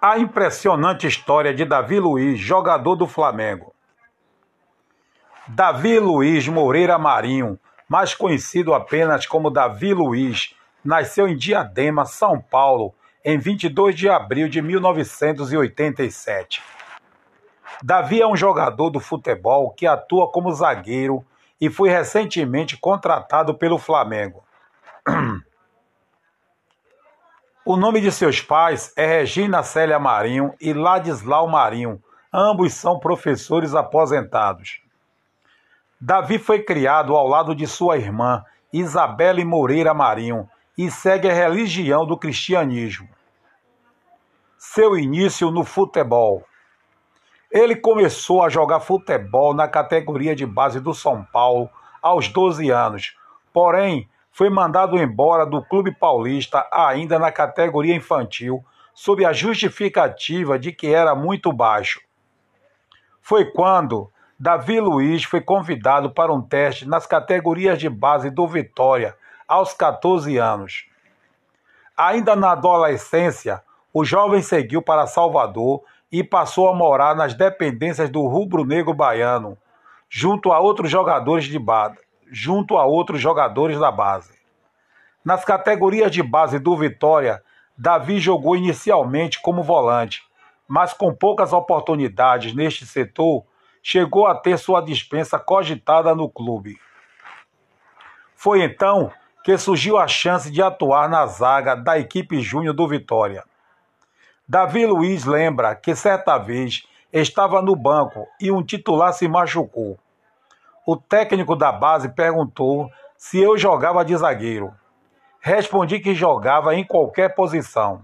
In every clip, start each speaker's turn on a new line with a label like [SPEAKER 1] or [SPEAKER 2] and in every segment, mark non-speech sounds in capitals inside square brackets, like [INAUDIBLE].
[SPEAKER 1] A impressionante história de Davi Luiz, jogador do Flamengo. Davi Luiz Moreira Marinho, mais conhecido apenas como Davi Luiz, nasceu em Diadema, São Paulo, em 22 de abril de 1987. Davi é um jogador do futebol que atua como zagueiro e foi recentemente contratado pelo Flamengo. [CLEARS THROAT] O nome de seus pais é Regina Célia Marinho e Ladislau Marinho, ambos são professores aposentados. Davi foi criado ao lado de sua irmã, Isabelle Moreira Marinho, e segue a religião do cristianismo. Seu início no futebol. Ele começou a jogar futebol na categoria de base do São Paulo aos 12 anos, porém foi mandado embora do Clube Paulista ainda na categoria infantil, sob a justificativa de que era muito baixo. Foi quando Davi Luiz foi convidado para um teste nas categorias de base do Vitória, aos 14 anos. Ainda na adolescência, o jovem seguiu para Salvador e passou a morar nas dependências do rubro-negro baiano, junto a outros jogadores de base junto a outros jogadores da base. Nas categorias de base do Vitória, Davi jogou inicialmente como volante, mas com poucas oportunidades neste setor, chegou a ter sua dispensa cogitada no clube. Foi então que surgiu a chance de atuar na zaga da equipe júnior do Vitória. Davi Luiz lembra que certa vez estava no banco e um titular se machucou o técnico da base perguntou se eu jogava de zagueiro. Respondi que jogava em qualquer posição.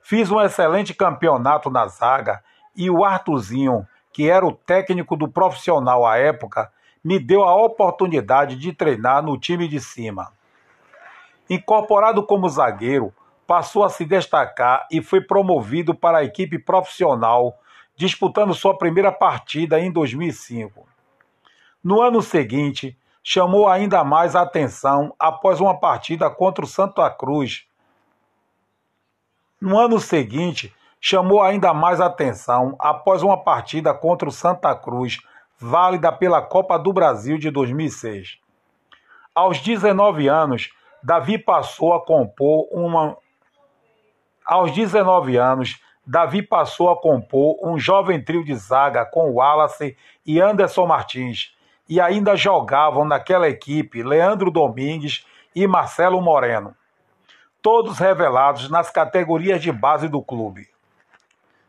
[SPEAKER 1] Fiz um excelente campeonato na zaga e o Artuzinho, que era o técnico do profissional à época, me deu a oportunidade de treinar no time de cima. Incorporado como zagueiro, passou a se destacar e foi promovido para a equipe profissional, disputando sua primeira partida em 2005. No ano seguinte, chamou ainda mais a atenção após uma partida contra o Santa Cruz. No ano seguinte, chamou ainda mais atenção após uma partida contra o Santa Cruz, válida pela Copa do Brasil de 2006. Aos 19 anos, Davi passou a compor uma Aos 19 anos, Davi passou a compor um jovem trio de zaga com Wallace e Anderson Martins, e ainda jogavam naquela equipe Leandro Domingues e Marcelo Moreno, todos revelados nas categorias de base do clube.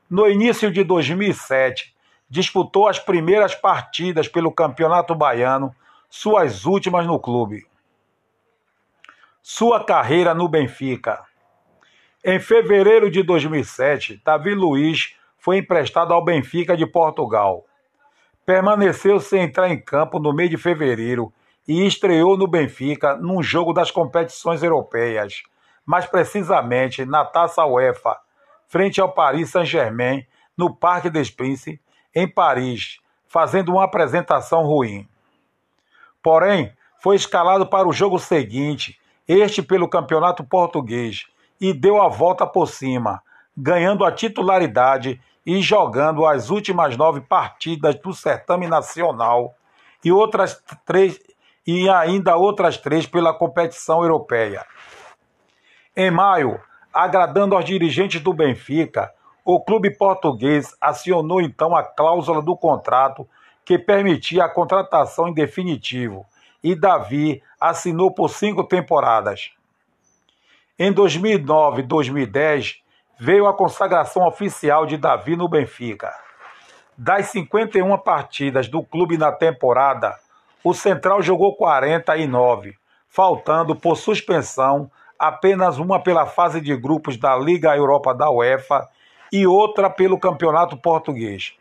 [SPEAKER 1] No início de 2007, disputou as primeiras partidas pelo Campeonato Baiano, suas últimas no clube. Sua carreira no Benfica. Em fevereiro de 2007, Davi Luiz foi emprestado ao Benfica de Portugal permaneceu sem entrar em campo no mês de fevereiro e estreou no Benfica num jogo das competições europeias, mais precisamente na Taça UEFA, frente ao Paris Saint-Germain, no Parque des Princes, em Paris, fazendo uma apresentação ruim. Porém, foi escalado para o jogo seguinte, este pelo Campeonato Português, e deu a volta por cima, ganhando a titularidade e jogando as últimas nove partidas do certame nacional e outras três e ainda outras três pela competição europeia. Em maio, agradando aos dirigentes do Benfica, o clube português acionou então a cláusula do contrato que permitia a contratação em definitivo e Davi assinou por cinco temporadas. Em 2009 e 2010, veio a consagração oficial de Davi no Benfica. Das 51 partidas do clube na temporada, o Central jogou 49, faltando por suspensão apenas uma pela fase de grupos da Liga Europa da UEFA e outra pelo Campeonato Português.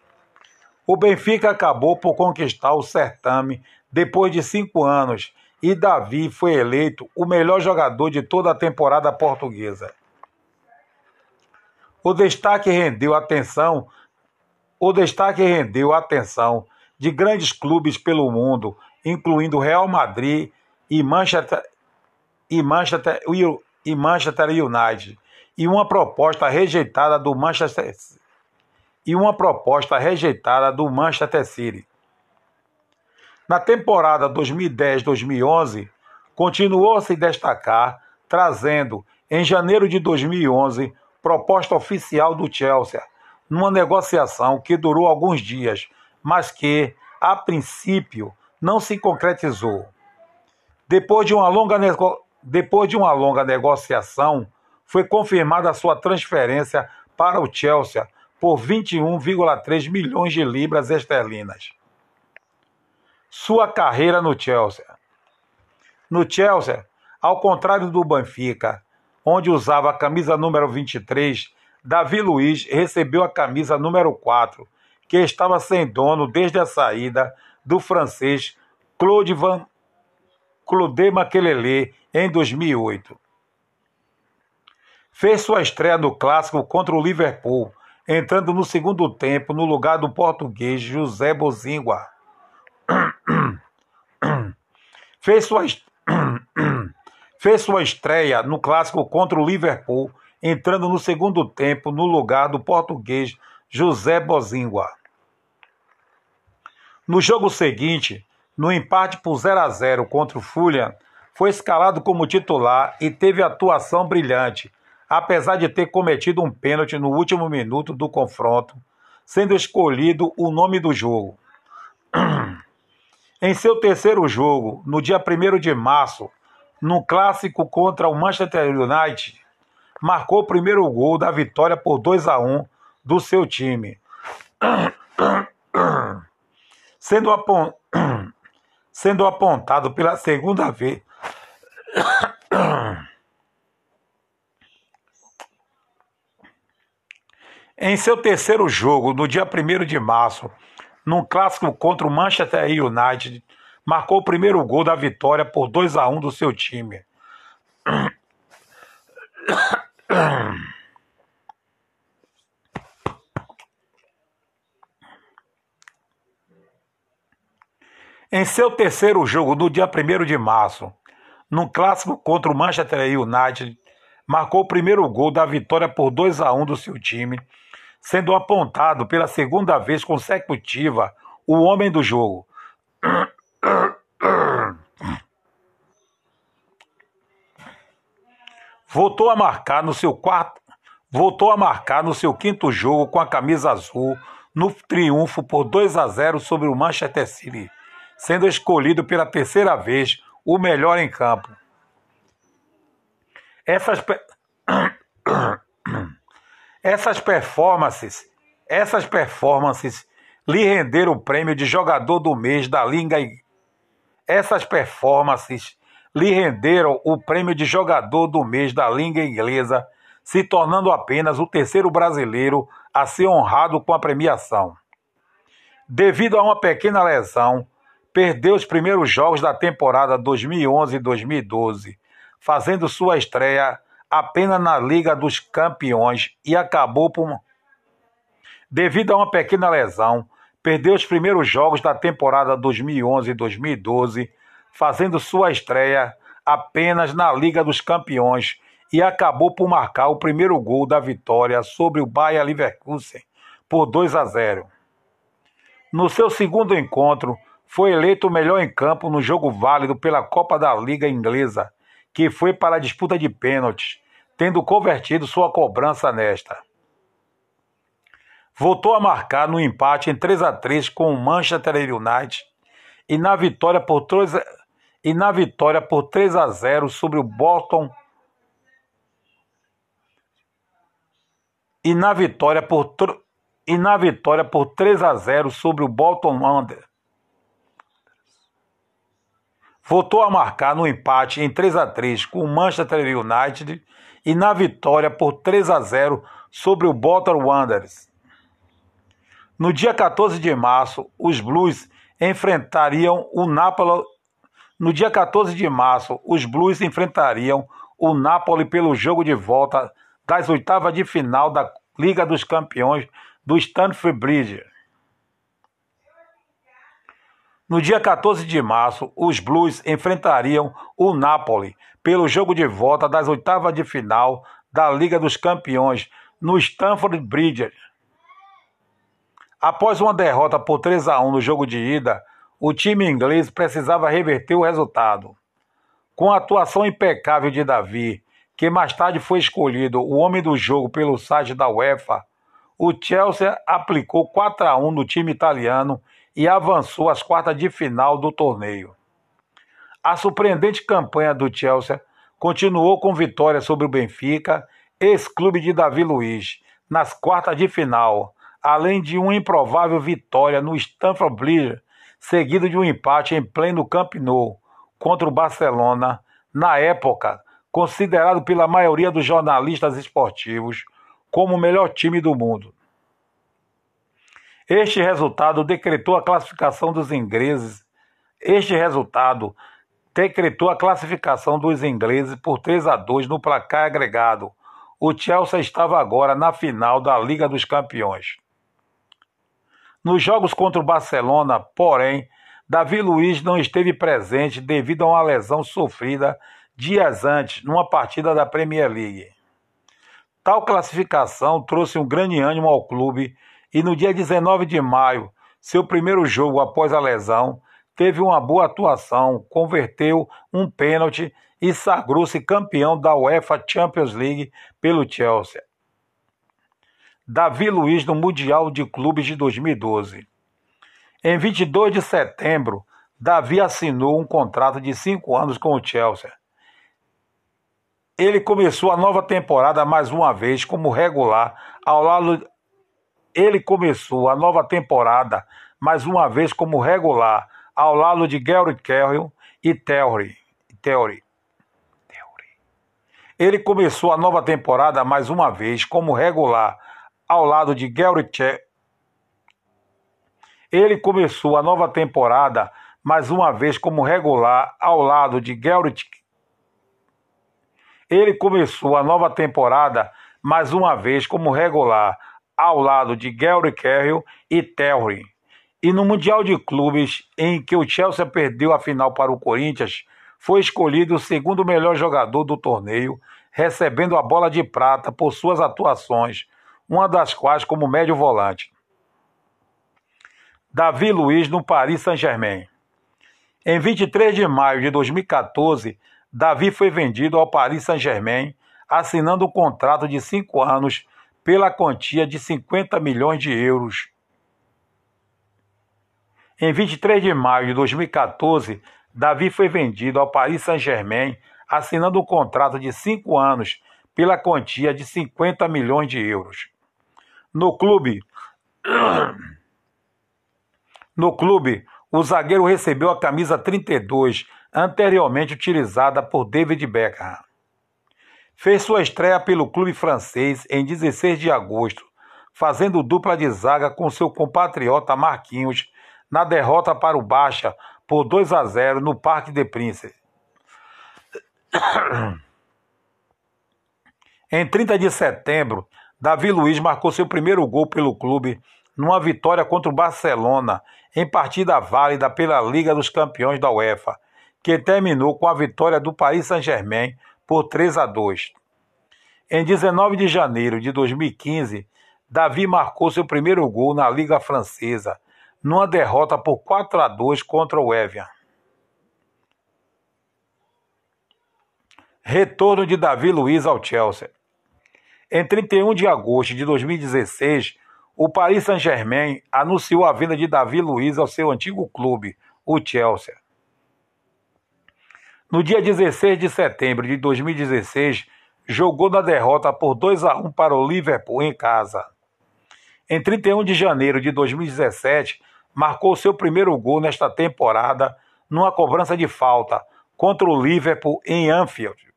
[SPEAKER 1] O Benfica acabou por conquistar o certame depois de cinco anos e Davi foi eleito o melhor jogador de toda a temporada portuguesa. O destaque rendeu atenção, o destaque rendeu atenção de grandes clubes pelo mundo, incluindo Real Madrid e Manchester e Manchester, e Manchester United, e uma proposta rejeitada do Manchester e uma proposta rejeitada do Manchester City. Na temporada 2010-2011, continuou a se destacar, trazendo, em janeiro de 2011, proposta oficial do Chelsea, numa negociação que durou alguns dias, mas que, a princípio, não se concretizou. Depois de uma longa. Depois de uma longa negociação, foi confirmada sua transferência para o Chelsea por 21,3 milhões de libras esterlinas. Sua carreira no Chelsea. No Chelsea, ao contrário do Benfica, onde usava a camisa número 23, Davi Luiz recebeu a camisa número 4, que estava sem dono desde a saída do francês Claude Van Claude Makelele em 2008. Fez sua estreia no clássico contra o Liverpool, entrando no segundo tempo no lugar do português José Bozingua. [COUGHS] Fez sua, fez sua estreia no clássico contra o Liverpool, entrando no segundo tempo no lugar do português José Bozingua. No jogo seguinte, no empate por 0 a 0 contra o Fulham, foi escalado como titular e teve atuação brilhante, apesar de ter cometido um pênalti no último minuto do confronto, sendo escolhido o nome do jogo. [CLEARS THROAT] em seu terceiro jogo, no dia 1 de março, no clássico contra o Manchester United, marcou o primeiro gol da vitória por 2 a 1 do seu time. sendo, apon... sendo apontado pela segunda vez em seu terceiro jogo, no dia 1 de março, num clássico contra o Manchester United, marcou o primeiro gol da vitória por 2 a 1 do seu time. Em seu terceiro jogo, no dia 1 de março, num clássico contra o Manchester United, marcou o primeiro gol da vitória por 2 a 1 do seu time, sendo apontado pela segunda vez consecutiva o homem do jogo. Voltou a marcar no seu quarto, voltou a marcar no seu quinto jogo com a camisa azul no triunfo por 2 a 0 sobre o Manchester City, sendo escolhido pela terceira vez o melhor em campo. Essas, [COUGHS] essas performances, essas performances lhe renderam o prêmio de jogador do mês da Liga Essas performances lhe renderam o prêmio de jogador do mês da Liga Inglesa, se tornando apenas o terceiro brasileiro a ser honrado com a premiação. Devido a uma pequena lesão, perdeu os primeiros jogos da temporada 2011 e 2012, fazendo sua estreia apenas na Liga dos Campeões e acabou por. Devido a uma pequena lesão, perdeu os primeiros jogos da temporada 2011 e 2012, fazendo sua estreia apenas na Liga dos Campeões e acabou por marcar o primeiro gol da vitória sobre o Bayer Leverkusen por 2 a 0. No seu segundo encontro, foi eleito o melhor em campo no jogo válido pela Copa da Liga Inglesa, que foi para a disputa de pênaltis, tendo convertido sua cobrança nesta. Voltou a marcar no empate em 3 a 3 com o Manchester United e na vitória por 3 a, e na vitória por 3 a 0 sobre o Bolton e na vitória por e na vitória por 3 a 0 sobre o Bolton Wanderers voltou a marcar no empate em 3 a 3 com o Manchester United e na vitória por 3 a 0 sobre o Bolton Wanderers. No dia 14 de março, os Blues enfrentariam o Napoli. No dia 14 de março, os Blues enfrentariam o Napoli pelo jogo de volta das oitavas de final da Liga dos Campeões do Stamford Bridge. No dia 14 de março, os Blues enfrentariam o Napoli pelo jogo de volta das oitavas de final da Liga dos Campeões no Stamford Bridge. Após uma derrota por 3 a 1 no jogo de ida, o time inglês precisava reverter o resultado. Com a atuação impecável de Davi, que mais tarde foi escolhido o homem do jogo pelo site da UEFA, o Chelsea aplicou 4 a 1 no time italiano e avançou às quartas de final do torneio. A surpreendente campanha do Chelsea continuou com vitória sobre o Benfica, ex-clube de Davi Luiz, nas quartas de final, além de uma improvável vitória no Stamford Bridge, seguido de um empate em pleno Camp Nou contra o Barcelona, na época considerado pela maioria dos jornalistas esportivos como o melhor time do mundo. Este resultado decretou a classificação dos ingleses. Este resultado decretou a classificação dos ingleses por 3 a 2 no placar agregado. O Chelsea estava agora na final da Liga dos Campeões. Nos jogos contra o Barcelona, porém, Davi Luiz não esteve presente devido a uma lesão sofrida dias antes numa partida da Premier League. Tal classificação trouxe um grande ânimo ao clube e no dia 19 de maio, seu primeiro jogo após a lesão, teve uma boa atuação, converteu um pênalti e sagrou-se campeão da UEFA Champions League pelo Chelsea. Davi Luiz no Mundial de Clubes de 2012. Em 22 de setembro, Davi assinou um contrato de cinco anos com o Chelsea. Ele começou a nova temporada mais uma vez como regular ao lado. Ele começou a nova temporada mais uma vez como regular ao lado de Gary Carroll e Theory. Theory. Ele começou a nova temporada mais uma vez como regular ao lado de che... Ele começou a nova temporada mais uma vez como regular ao lado de Gary Ele começou a nova temporada mais uma vez como regular ao lado de Gary Carroll e Terry. E no Mundial de Clubes, em que o Chelsea perdeu a final para o Corinthians, foi escolhido o segundo melhor jogador do torneio, recebendo a bola de prata por suas atuações, uma das quais como médio volante. Davi Luiz no Paris Saint-Germain. Em 23 de maio de 2014, Davi foi vendido ao Paris Saint-Germain, assinando um contrato de cinco anos pela quantia de 50 milhões de euros em 23 de maio de 2014, Davi foi vendido ao Paris Saint-Germain, assinando um contrato de cinco anos pela quantia de 50 milhões de euros. No clube, no clube, o zagueiro recebeu a camisa 32, anteriormente utilizada por David Beckham. Fez sua estreia pelo clube francês em 16 de agosto, fazendo dupla de zaga com seu compatriota Marquinhos na derrota para o Baixa por 2 a 0 no Parque de Princes. Em 30 de setembro, Davi Luiz marcou seu primeiro gol pelo clube numa vitória contra o Barcelona em partida válida pela Liga dos Campeões da UEFA, que terminou com a vitória do Paris Saint-Germain por 3 a 2. Em 19 de janeiro de 2015, Davi marcou seu primeiro gol na Liga Francesa, numa derrota por 4 a 2 contra o Evian. Retorno de Davi Luiz ao Chelsea. Em 31 de agosto de 2016, o Paris Saint-Germain anunciou a venda de Davi Luiz ao seu antigo clube, o Chelsea. No dia 16 de setembro de 2016, jogou na derrota por 2 a 1 para o Liverpool em casa. Em 31 de janeiro de 2017, marcou seu primeiro gol nesta temporada numa cobrança de falta contra o Liverpool em Anfield.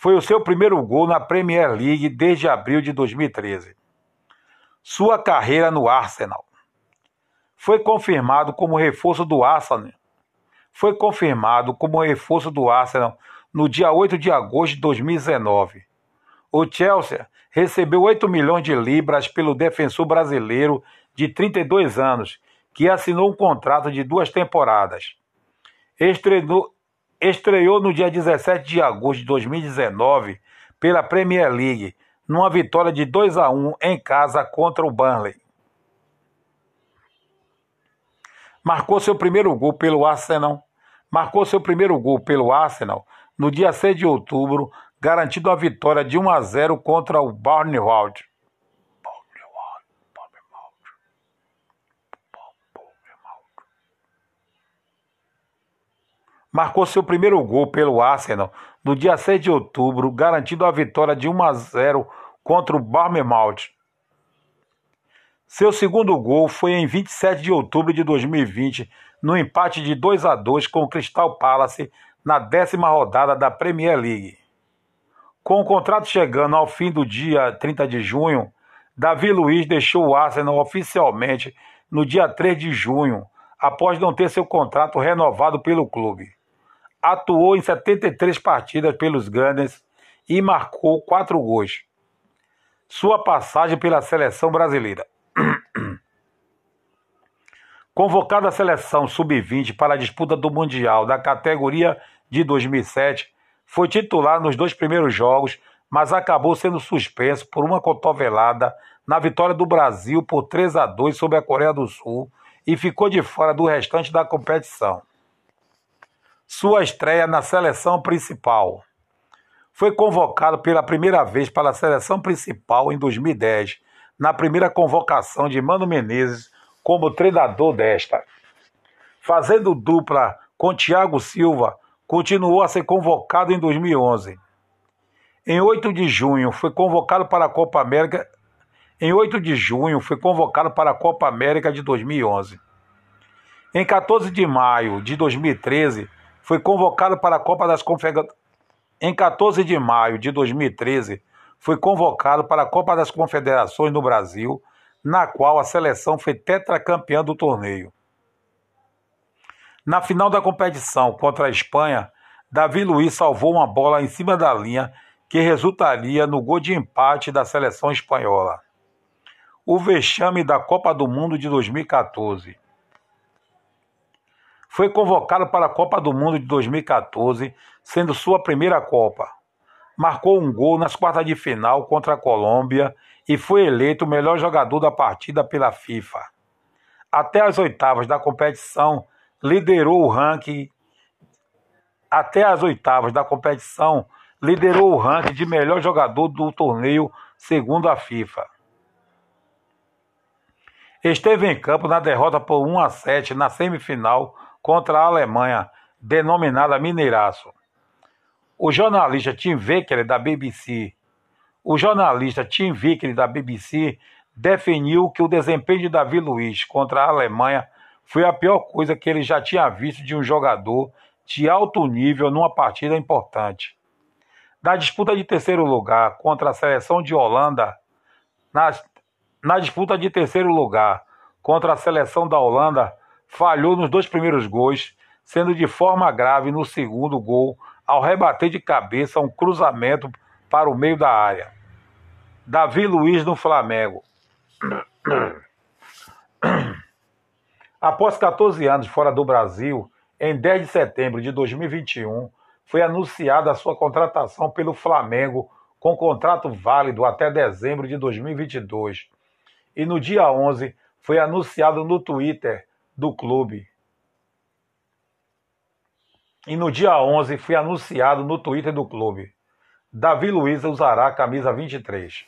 [SPEAKER 1] Foi o seu primeiro gol na Premier League desde abril de 2013. Sua carreira no Arsenal. Foi confirmado como reforço do Arsenal. Foi confirmado como reforço do Arsenal no dia 8 de agosto de 2019. O Chelsea recebeu 8 milhões de libras pelo defensor brasileiro de 32 anos, que assinou um contrato de duas temporadas. Estreou, estreou no dia 17 de agosto de 2019 pela Premier League, numa vitória de 2 a 1 em casa contra o Burnley. Marcou seu primeiro gol pelo Arsenal. Marcou seu primeiro gol pelo Arsenal no dia 6 de outubro, garantindo a vitória de 1 a 0 contra o Bournemouth. Marcou seu primeiro gol pelo Arsenal no dia 6 de outubro, garantindo a vitória de 1 a 0 contra o Bournemouth. Seu segundo gol foi em 27 de outubro de 2020, no empate de 2 a 2 com o Crystal Palace na décima rodada da Premier League. Com o contrato chegando ao fim do dia 30 de junho, Davi Luiz deixou o Arsenal oficialmente no dia 3 de junho, após não ter seu contrato renovado pelo clube. Atuou em 73 partidas pelos Gunners e marcou quatro gols. Sua passagem pela seleção brasileira. [CLEARS THROAT] Convocado à seleção sub-20 para a disputa do Mundial da categoria de 2007, foi titular nos dois primeiros jogos, mas acabou sendo suspenso por uma cotovelada na vitória do Brasil por 3 a 2 sobre a Coreia do Sul e ficou de fora do restante da competição. Sua estreia na seleção principal. Foi convocado pela primeira vez para a seleção principal em 2010, na primeira convocação de Mano Menezes como treinador desta. Fazendo dupla com Thiago Silva, continuou a ser convocado em 2011. Em 8 de junho foi convocado para a Copa América. Em 8 de junho foi convocado para a Copa América de 2011. Em 14 de maio de 2013 foi convocado para a Copa das Confederações. Em 14 de maio de 2013 foi convocado para a Copa das Confederações no Brasil, na qual a seleção foi tetracampeã do torneio. Na final da competição contra a Espanha, Davi Luiz salvou uma bola em cima da linha que resultaria no gol de empate da seleção espanhola. O vexame da Copa do Mundo de 2014. Foi convocado para a Copa do Mundo de 2014, sendo sua primeira Copa. Marcou um gol nas quartas de final contra a Colômbia e foi eleito o melhor jogador da partida pela FIFA. Até as oitavas da competição, liderou o ranking até as oitavas da competição, liderou o ranking de melhor jogador do torneio segundo a FIFA. Esteve em campo na derrota por 1 a 7 na semifinal contra a Alemanha, denominada Mineiraço. O jornalista Tim Wecker da BBC, o jornalista Tim Wecker da BBC definiu que o desempenho de Davi Luiz contra a Alemanha foi a pior coisa que ele já tinha visto de um jogador de alto nível numa partida importante. Na disputa de terceiro lugar contra a seleção de Holanda, na, na disputa de terceiro lugar contra a seleção da Holanda, falhou nos dois primeiros gols, sendo de forma grave no segundo gol ao rebater de cabeça um cruzamento para o meio da área. Davi Luiz no Flamengo. [CLEARS THROAT] Após 14 anos fora do Brasil, em 10 de setembro de 2021, foi anunciada a sua contratação pelo Flamengo com contrato válido até dezembro de 2022. E no dia 11 foi anunciado no Twitter do clube. E no dia 11 foi anunciado no Twitter do clube. Davi Luiz usará a camisa 23.